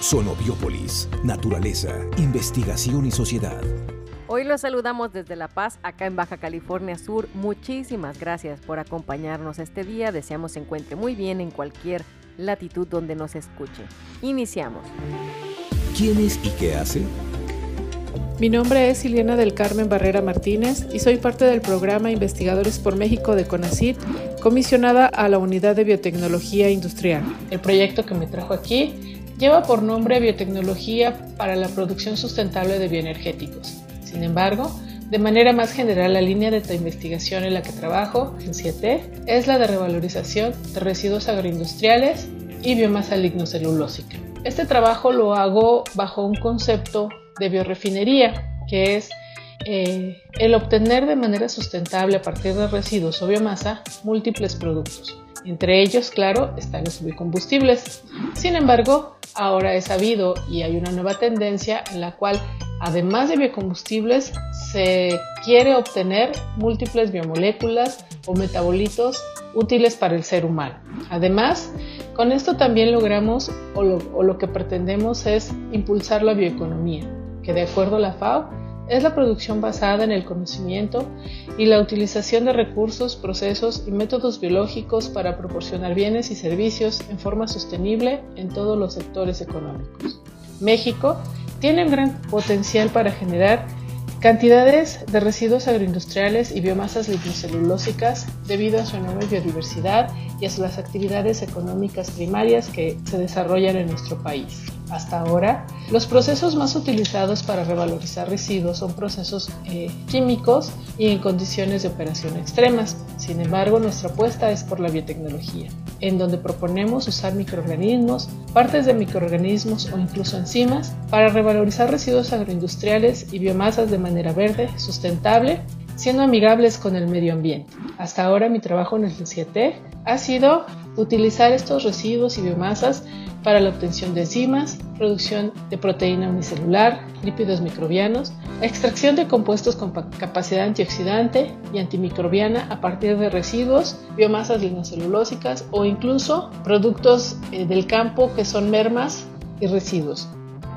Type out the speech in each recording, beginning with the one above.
Sonobiópolis, naturaleza, investigación y sociedad. Hoy los saludamos desde La Paz, acá en Baja California Sur. Muchísimas gracias por acompañarnos este día. Deseamos se encuentre muy bien en cualquier latitud donde nos escuche. Iniciamos. ¿Quién es y qué hace? Mi nombre es Ileana del Carmen Barrera Martínez y soy parte del programa Investigadores por México de CONACIT, comisionada a la Unidad de Biotecnología Industrial. El proyecto que me trajo aquí lleva por nombre Biotecnología para la Producción Sustentable de Bioenergéticos. Sin embargo, de manera más general, la línea de investigación en la que trabajo, en 7, es la de revalorización de residuos agroindustriales y biomasa lignocelulósica. Este trabajo lo hago bajo un concepto de biorefinería, que es eh, el obtener de manera sustentable a partir de residuos o biomasa múltiples productos. Entre ellos, claro, están los biocombustibles. Sin embargo, ahora es sabido y hay una nueva tendencia en la cual Además de biocombustibles, se quiere obtener múltiples biomoléculas o metabolitos útiles para el ser humano. Además, con esto también logramos o lo, que pretendemos es impulsar la bioeconomía, que de acuerdo a la FAO es la producción basada en el conocimiento y la utilización de recursos, procesos y métodos biológicos para proporcionar bienes y servicios en forma sostenible en todos los sectores económicos. México tiene un gran potencial para generar cantidades de residuos agroindustriales y biomasas lipocelulósicas debido a su enorme biodiversidad y a las actividades económicas primarias que se desarrollan en nuestro país. Hasta ahora, los procesos más utilizados para revalorizar residuos son procesos eh, químicos y en condiciones de operación extremas. Sin embargo, nuestra apuesta es por la biotecnología, en donde proponemos usar microorganismos, partes de microorganismos o incluso enzimas para revalorizar residuos agroindustriales y biomasas de manera verde, sustentable, siendo amigables con el medio ambiente. Hasta ahora mi trabajo en el CIET ha sido utilizar estos residuos y biomasas para la obtención de enzimas, producción de proteína unicelular, lípidos microbianos, extracción de compuestos con capacidad antioxidante y antimicrobiana a partir de residuos, biomasas lignocelulósicas o incluso productos eh, del campo que son mermas y residuos.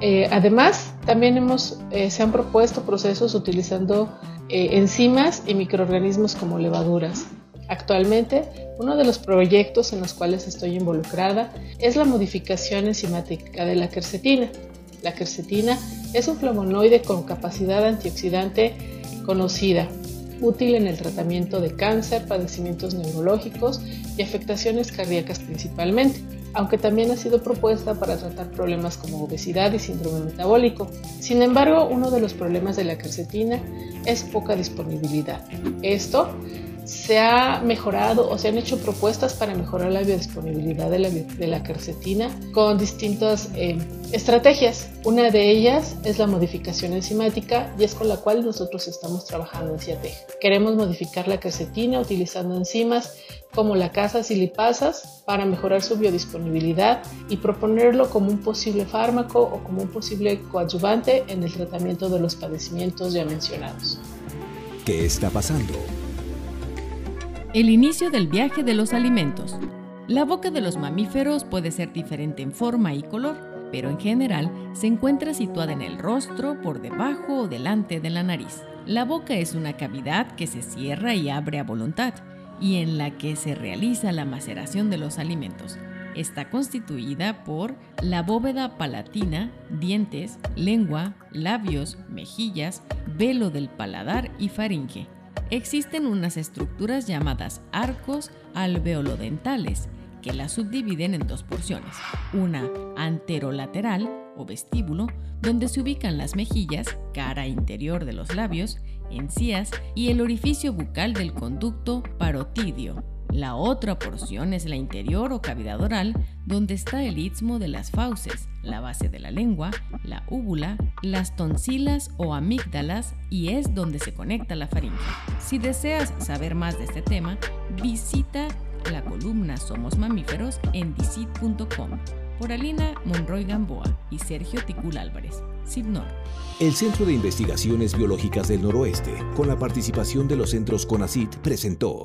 Eh, además, también hemos, eh, se han propuesto procesos utilizando enzimas y microorganismos como levaduras. Actualmente, uno de los proyectos en los cuales estoy involucrada es la modificación enzimática de la quercetina. La quercetina es un flavonoide con capacidad antioxidante conocida, útil en el tratamiento de cáncer, padecimientos neurológicos y afectaciones cardíacas principalmente, aunque también ha sido propuesta para tratar problemas como obesidad y síndrome metabólico. Sin embargo, uno de los problemas de la quercetina es poca disponibilidad. Esto se ha mejorado o se han hecho propuestas para mejorar la biodisponibilidad de la, de con distintas eh, estrategias. Una de ellas es la modificación enzimática y es con la cual nosotros estamos trabajando en CIATEG. Queremos modificar la quercetina utilizando enzimas como la casas y para mejorar su biodisponibilidad y proponerlo como un posible fármaco o como un posible coadyuvante en el tratamiento de los padecimientos ya mencionados. ¿Qué está pasando? El inicio del viaje de los alimentos. La boca de los mamíferos puede ser diferente en forma y color, pero en general se encuentra situada en el rostro, por debajo o delante de la nariz. La boca es una cavidad que se cierra y abre a voluntad y en la que se realiza la maceración de los alimentos. Está constituida por la bóveda palatina, dientes, lengua, labios, mejillas, velo del paladar y faringe existen unas estructuras llamadas arcos alveolodentales que las subdividen en dos porciones, una anterolateral o vestíbulo, donde se ubican las mejillas, cara interior de los labios, encías y el orificio bucal del conducto parotidio. La otra porción es la interior o cavidad oral, donde está el istmo de las fauces, la base de la lengua, la úvula, las tonsilas o amígdalas y es donde se conecta la faringe. Si deseas saber más de este tema, visita la columna Somos Mamíferos en dicit.com por Alina Monroy Gamboa y Sergio Ticul Álvarez. CIPNOR. El Centro de Investigaciones Biológicas del Noroeste, con la participación de los centros CONACIT, presentó